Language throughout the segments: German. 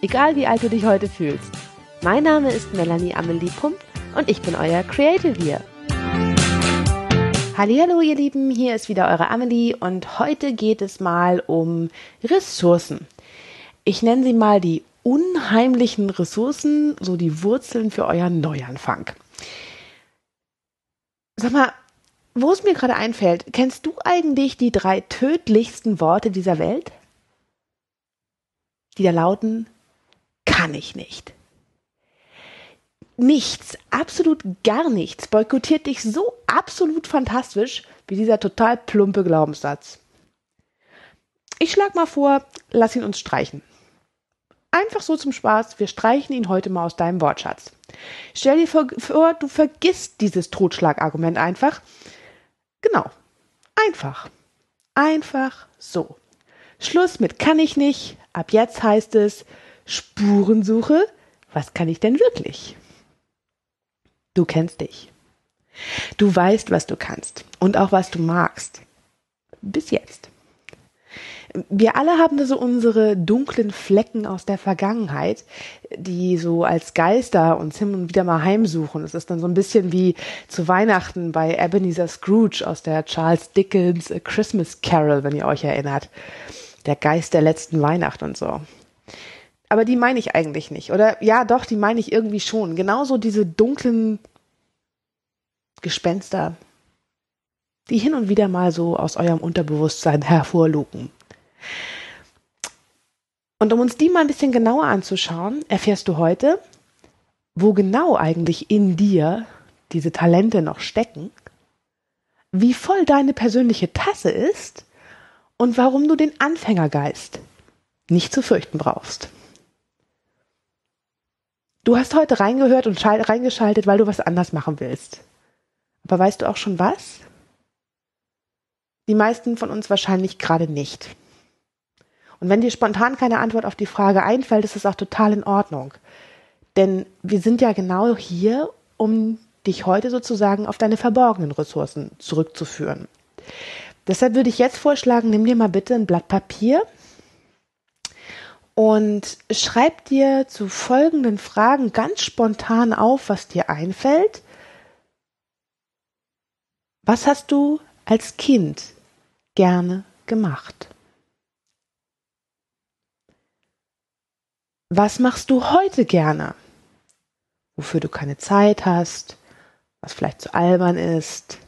egal wie alt du dich heute fühlst. Mein Name ist Melanie Amelie Pump und ich bin euer Creative hier. Hallo ihr Lieben, hier ist wieder eure Amelie und heute geht es mal um Ressourcen. Ich nenne sie mal die unheimlichen Ressourcen, so die Wurzeln für euren Neuanfang. Sag mal, wo es mir gerade einfällt, kennst du eigentlich die drei tödlichsten Worte dieser Welt? Die da lauten, kann ich nicht. Nichts, absolut gar nichts boykottiert dich so absolut fantastisch wie dieser total plumpe Glaubenssatz. Ich schlag mal vor, lass ihn uns streichen. Einfach so zum Spaß, wir streichen ihn heute mal aus deinem Wortschatz. Stell dir vor, du vergisst dieses Totschlagargument einfach. Genau. Einfach. Einfach so. Schluss mit kann ich nicht. Ab jetzt heißt es Spurensuche. Was kann ich denn wirklich? Du kennst dich. Du weißt, was du kannst und auch was du magst. Bis jetzt. Wir alle haben so unsere dunklen Flecken aus der Vergangenheit, die so als Geister uns hin und wieder mal heimsuchen. Es ist dann so ein bisschen wie zu Weihnachten bei Ebenezer Scrooge aus der Charles Dickens A Christmas Carol, wenn ihr euch erinnert. Der Geist der letzten Weihnacht und so. Aber die meine ich eigentlich nicht. Oder ja, doch, die meine ich irgendwie schon. Genauso diese dunklen Gespenster, die hin und wieder mal so aus eurem Unterbewusstsein hervorluken. Und um uns die mal ein bisschen genauer anzuschauen, erfährst du heute, wo genau eigentlich in dir diese Talente noch stecken, wie voll deine persönliche Tasse ist und warum du den Anfängergeist nicht zu fürchten brauchst. Du hast heute reingehört und reingeschaltet, weil du was anders machen willst. Aber weißt du auch schon was? Die meisten von uns wahrscheinlich gerade nicht. Und wenn dir spontan keine Antwort auf die Frage einfällt, ist es auch total in Ordnung. Denn wir sind ja genau hier, um dich heute sozusagen auf deine verborgenen Ressourcen zurückzuführen. Deshalb würde ich jetzt vorschlagen, nimm dir mal bitte ein Blatt Papier und schreib dir zu folgenden Fragen ganz spontan auf, was dir einfällt. Was hast du als Kind gerne gemacht? Was machst du heute gerne? Wofür du keine Zeit hast, was vielleicht zu albern ist.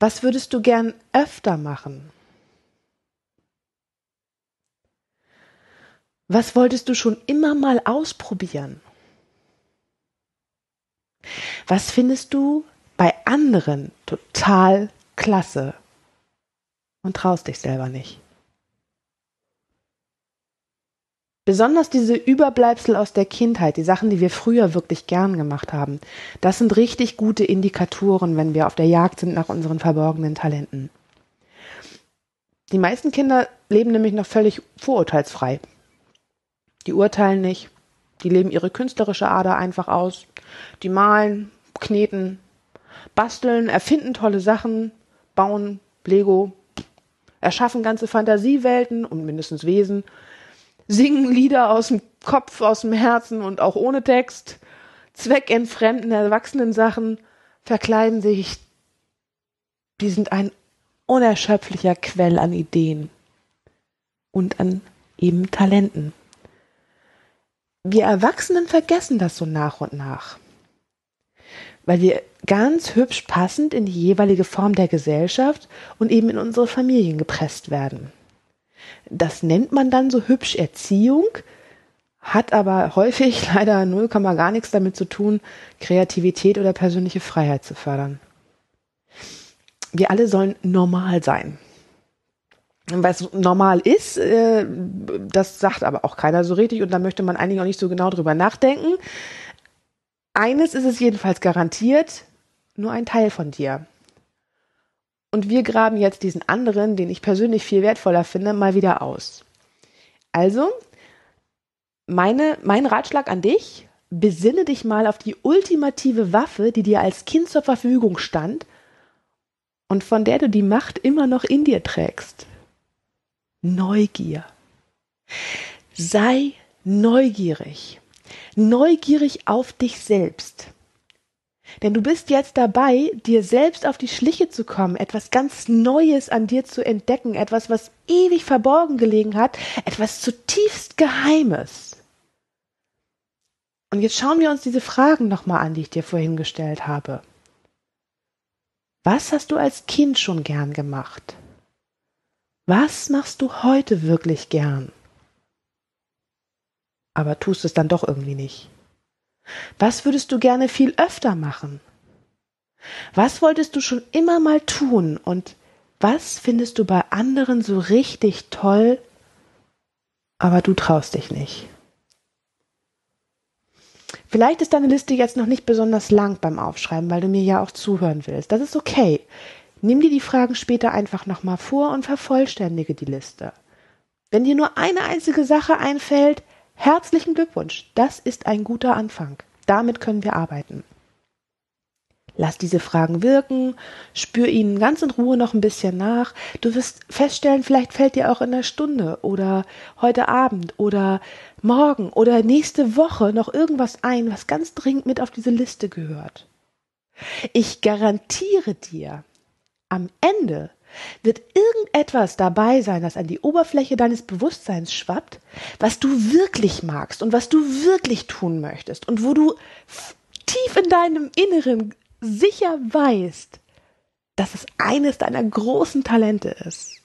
Was würdest du gern öfter machen? Was wolltest du schon immer mal ausprobieren? Was findest du bei anderen total klasse und traust dich selber nicht? Besonders diese Überbleibsel aus der Kindheit, die Sachen, die wir früher wirklich gern gemacht haben, das sind richtig gute Indikatoren, wenn wir auf der Jagd sind nach unseren verborgenen Talenten. Die meisten Kinder leben nämlich noch völlig vorurteilsfrei. Die urteilen nicht, die leben ihre künstlerische Ader einfach aus, die malen, kneten, basteln, erfinden tolle Sachen, bauen Lego, erschaffen ganze Fantasiewelten und mindestens Wesen, singen Lieder aus dem Kopf, aus dem Herzen und auch ohne Text, zweckentfremden Erwachsenen-Sachen, verkleiden sich. Die sind ein unerschöpflicher Quell an Ideen und an eben Talenten. Wir Erwachsenen vergessen das so nach und nach, weil wir ganz hübsch passend in die jeweilige Form der Gesellschaft und eben in unsere Familien gepresst werden. Das nennt man dann so hübsch Erziehung, hat aber häufig leider null Komma gar nichts damit zu tun, Kreativität oder persönliche Freiheit zu fördern. Wir alle sollen normal sein. Was normal ist, äh, das sagt aber auch keiner so richtig und da möchte man eigentlich auch nicht so genau drüber nachdenken. Eines ist es jedenfalls garantiert, nur ein Teil von dir. Und wir graben jetzt diesen anderen, den ich persönlich viel wertvoller finde, mal wieder aus. Also, meine, mein Ratschlag an dich, besinne dich mal auf die ultimative Waffe, die dir als Kind zur Verfügung stand und von der du die Macht immer noch in dir trägst. Neugier. Sei neugierig. Neugierig auf dich selbst. Denn du bist jetzt dabei, dir selbst auf die Schliche zu kommen, etwas ganz Neues an dir zu entdecken, etwas, was ewig verborgen gelegen hat, etwas zutiefst Geheimes. Und jetzt schauen wir uns diese Fragen nochmal an, die ich dir vorhin gestellt habe. Was hast du als Kind schon gern gemacht? Was machst du heute wirklich gern? Aber tust es dann doch irgendwie nicht. Was würdest du gerne viel öfter machen? Was wolltest du schon immer mal tun und was findest du bei anderen so richtig toll, aber du traust dich nicht? Vielleicht ist deine Liste jetzt noch nicht besonders lang beim Aufschreiben, weil du mir ja auch zuhören willst. Das ist okay. Nimm dir die Fragen später einfach nochmal vor und vervollständige die Liste. Wenn dir nur eine einzige Sache einfällt, herzlichen Glückwunsch. Das ist ein guter Anfang. Damit können wir arbeiten. Lass diese Fragen wirken, spür ihnen ganz in Ruhe noch ein bisschen nach. Du wirst feststellen, vielleicht fällt dir auch in der Stunde oder heute Abend oder morgen oder nächste Woche noch irgendwas ein, was ganz dringend mit auf diese Liste gehört. Ich garantiere dir, am Ende wird irgendetwas dabei sein, das an die Oberfläche deines Bewusstseins schwappt, was du wirklich magst und was du wirklich tun möchtest und wo du tief in deinem Inneren sicher weißt, dass es eines deiner großen Talente ist.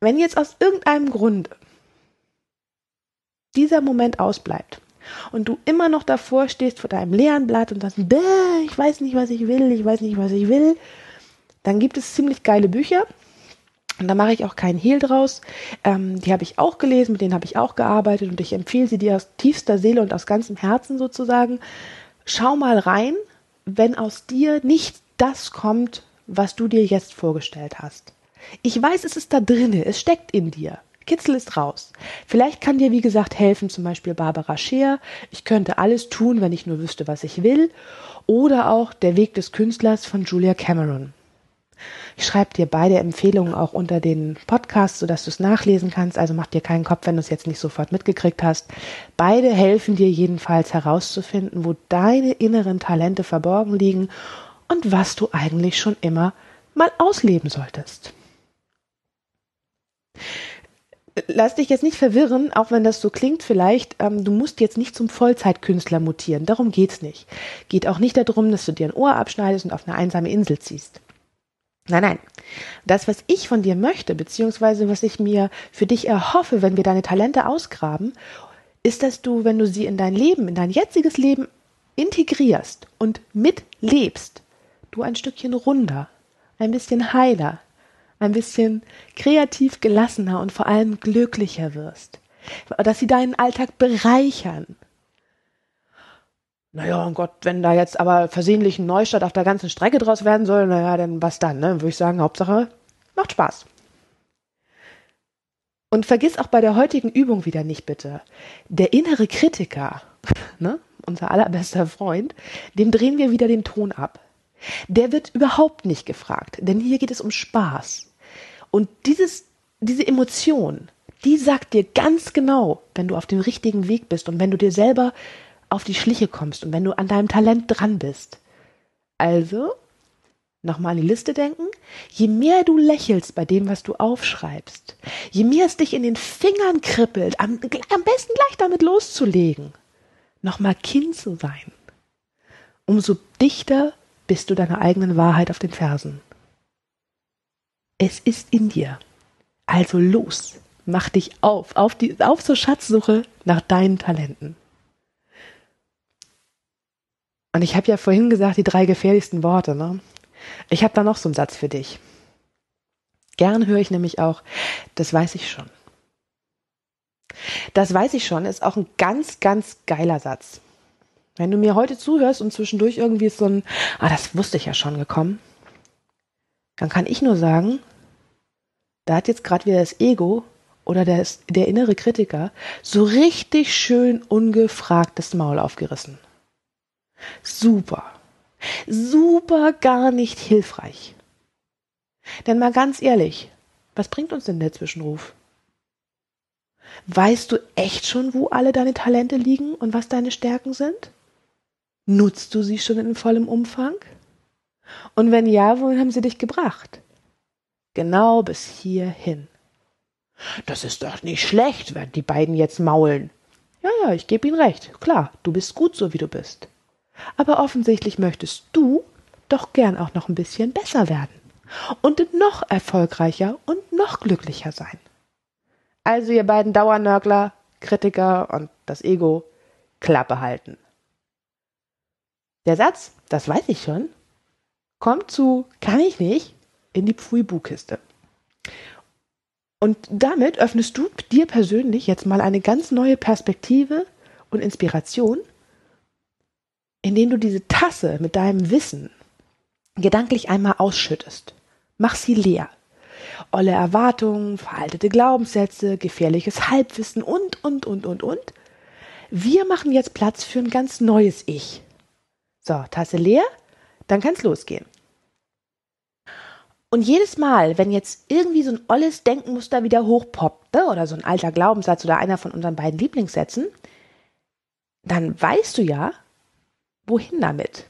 Wenn jetzt aus irgendeinem Grund dieser Moment ausbleibt und du immer noch davor stehst vor deinem leeren Blatt und sagst, ich weiß nicht, was ich will, ich weiß nicht, was ich will, dann gibt es ziemlich geile Bücher. Und da mache ich auch keinen Hehl draus. Ähm, die habe ich auch gelesen, mit denen habe ich auch gearbeitet und ich empfehle sie dir aus tiefster Seele und aus ganzem Herzen sozusagen schau mal rein, wenn aus dir nicht das kommt, was du dir jetzt vorgestellt hast. Ich weiß, es ist da drinne, es steckt in dir. Kitzel ist raus. Vielleicht kann dir, wie gesagt, helfen zum Beispiel Barbara Scheer. Ich könnte alles tun, wenn ich nur wüsste, was ich will. Oder auch Der Weg des Künstlers von Julia Cameron. Ich schreibe dir beide Empfehlungen auch unter den Podcast, sodass du es nachlesen kannst. Also mach dir keinen Kopf, wenn du es jetzt nicht sofort mitgekriegt hast. Beide helfen dir jedenfalls herauszufinden, wo deine inneren Talente verborgen liegen und was du eigentlich schon immer mal ausleben solltest. Lass dich jetzt nicht verwirren, auch wenn das so klingt vielleicht, ähm, du musst jetzt nicht zum Vollzeitkünstler mutieren, darum geht's nicht. Geht auch nicht darum, dass du dir ein Ohr abschneidest und auf eine einsame Insel ziehst. Nein, nein. Das, was ich von dir möchte, beziehungsweise was ich mir für dich erhoffe, wenn wir deine Talente ausgraben, ist, dass du, wenn du sie in dein Leben, in dein jetziges Leben integrierst und mitlebst, du ein Stückchen runder, ein bisschen heiler, ein bisschen kreativ gelassener und vor allem glücklicher wirst. Dass sie deinen Alltag bereichern, naja, und Gott, wenn da jetzt aber versehentlich ein Neustart auf der ganzen Strecke draus werden soll, naja, dann was dann, ne? Würde ich sagen, Hauptsache, macht Spaß. Und vergiss auch bei der heutigen Übung wieder nicht bitte. Der innere Kritiker, ne, unser allerbester Freund, dem drehen wir wieder den Ton ab. Der wird überhaupt nicht gefragt, denn hier geht es um Spaß. Und dieses, diese Emotion, die sagt dir ganz genau, wenn du auf dem richtigen Weg bist und wenn du dir selber auf die Schliche kommst und wenn du an deinem Talent dran bist. Also, nochmal an die Liste denken, je mehr du lächelst bei dem, was du aufschreibst, je mehr es dich in den Fingern kribbelt, am, am besten gleich damit loszulegen, nochmal Kind zu sein, umso dichter bist du deiner eigenen Wahrheit auf den Fersen. Es ist in dir. Also los, mach dich auf, auf, die, auf zur Schatzsuche nach deinen Talenten. Und ich habe ja vorhin gesagt, die drei gefährlichsten Worte. Ne? Ich habe da noch so einen Satz für dich. Gern höre ich nämlich auch, das weiß ich schon. Das weiß ich schon, ist auch ein ganz, ganz geiler Satz. Wenn du mir heute zuhörst und zwischendurch irgendwie ist so ein, ah, das wusste ich ja schon gekommen, dann kann ich nur sagen, da hat jetzt gerade wieder das Ego oder der, der innere Kritiker so richtig schön ungefragt das Maul aufgerissen. Super. Super gar nicht hilfreich. Denn mal ganz ehrlich, was bringt uns denn der Zwischenruf? Weißt du echt schon, wo alle deine Talente liegen und was deine Stärken sind? Nutzt du sie schon in vollem Umfang? Und wenn ja, wohin haben sie dich gebracht? Genau bis hierhin. Das ist doch nicht schlecht, werden die beiden jetzt maulen. Ja, ja, ich gebe ihnen recht. Klar, du bist gut so, wie du bist. Aber offensichtlich möchtest du doch gern auch noch ein bisschen besser werden und noch erfolgreicher und noch glücklicher sein. Also ihr beiden Dauernörgler, Kritiker und das Ego, Klappe halten. Der Satz, das weiß ich schon, kommt zu kann ich nicht in die Pfui-Bu-Kiste. Und damit öffnest du dir persönlich jetzt mal eine ganz neue Perspektive und Inspiration, indem du diese Tasse mit deinem Wissen gedanklich einmal ausschüttest. Mach sie leer. Olle Erwartungen, veraltete Glaubenssätze, gefährliches Halbwissen und, und, und, und, und. Wir machen jetzt Platz für ein ganz neues Ich. So, Tasse leer, dann kann's losgehen. Und jedes Mal, wenn jetzt irgendwie so ein olles Denkmuster wieder hochpoppt, oder so ein alter Glaubenssatz oder einer von unseren beiden Lieblingssätzen, dann weißt du ja, wohin damit.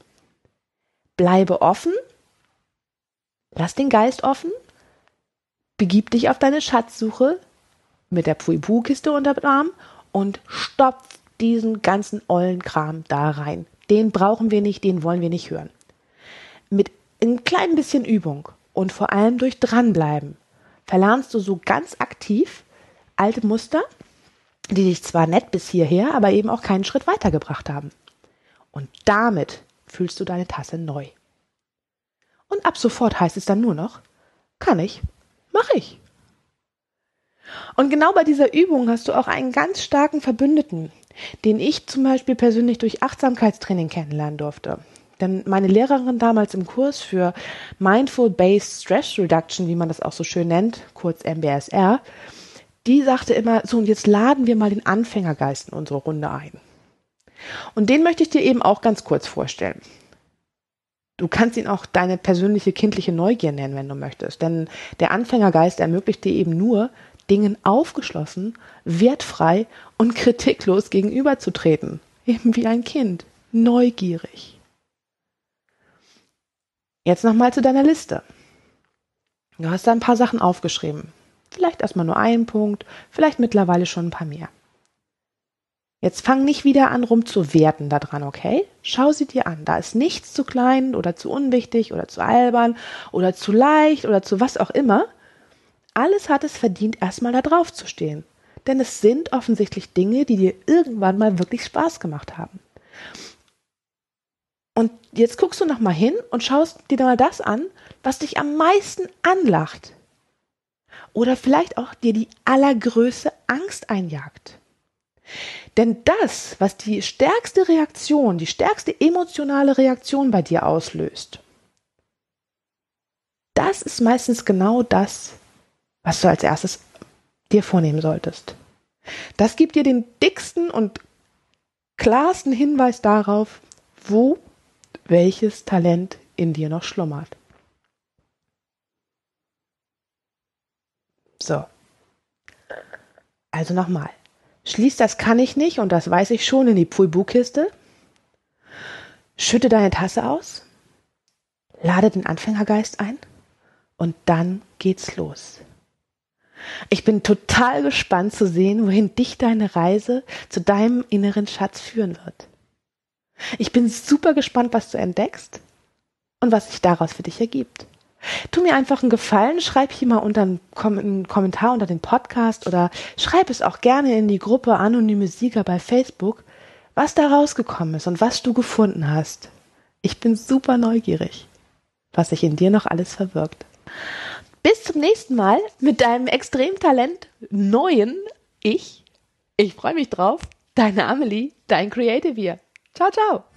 Bleibe offen, lass den Geist offen, begib dich auf deine Schatzsuche mit der Pui-Pu-Kiste unter dem Arm und stopf diesen ganzen ollen Kram da rein. Den brauchen wir nicht, den wollen wir nicht hören. Ein klein bisschen Übung und vor allem durch dranbleiben verlernst du so ganz aktiv alte Muster, die dich zwar nett bis hierher, aber eben auch keinen Schritt weitergebracht haben. Und damit fühlst du deine Tasse neu. Und ab sofort heißt es dann nur noch, kann ich, mach ich. Und genau bei dieser Übung hast du auch einen ganz starken Verbündeten, den ich zum Beispiel persönlich durch Achtsamkeitstraining kennenlernen durfte. Denn meine Lehrerin damals im Kurs für Mindful Based Stress Reduction, wie man das auch so schön nennt, kurz MBSR, die sagte immer, so und jetzt laden wir mal den Anfängergeist in unsere Runde ein. Und den möchte ich dir eben auch ganz kurz vorstellen. Du kannst ihn auch deine persönliche kindliche Neugier nennen, wenn du möchtest. Denn der Anfängergeist ermöglicht dir eben nur, Dingen aufgeschlossen, wertfrei und kritiklos gegenüberzutreten. Eben wie ein Kind. Neugierig. Jetzt nochmal zu deiner Liste. Du hast da ein paar Sachen aufgeschrieben. Vielleicht erstmal nur einen Punkt, vielleicht mittlerweile schon ein paar mehr. Jetzt fang nicht wieder an rumzuwerten daran, okay? Schau sie dir an. Da ist nichts zu klein oder zu unwichtig oder zu albern oder zu leicht oder zu was auch immer. Alles hat es verdient, erstmal da drauf zu stehen. Denn es sind offensichtlich Dinge, die dir irgendwann mal wirklich Spaß gemacht haben. Und jetzt guckst du noch mal hin und schaust dir mal das an, was dich am meisten anlacht. Oder vielleicht auch dir die allergrößte Angst einjagt. Denn das, was die stärkste Reaktion, die stärkste emotionale Reaktion bei dir auslöst, das ist meistens genau das, was du als erstes dir vornehmen solltest. Das gibt dir den dicksten und klarsten Hinweis darauf, wo welches Talent in dir noch schlummert. So. Also nochmal. Schließ das kann ich nicht und das weiß ich schon in die Pui-Bu-Kiste. Schütte deine Tasse aus. Lade den Anfängergeist ein. Und dann geht's los. Ich bin total gespannt zu sehen, wohin dich deine Reise zu deinem inneren Schatz führen wird. Ich bin super gespannt, was du entdeckst und was sich daraus für dich ergibt. Tu mir einfach einen Gefallen, schreib hier mal unter einen, Kommentar unter den Podcast oder schreib es auch gerne in die Gruppe Anonyme Sieger bei Facebook, was da rausgekommen ist und was du gefunden hast. Ich bin super neugierig, was sich in dir noch alles verwirkt. Bis zum nächsten Mal mit deinem Extremtalent neuen Ich. Ich freue mich drauf. Deine Amelie, dein Creative Year. Ciao, ciao.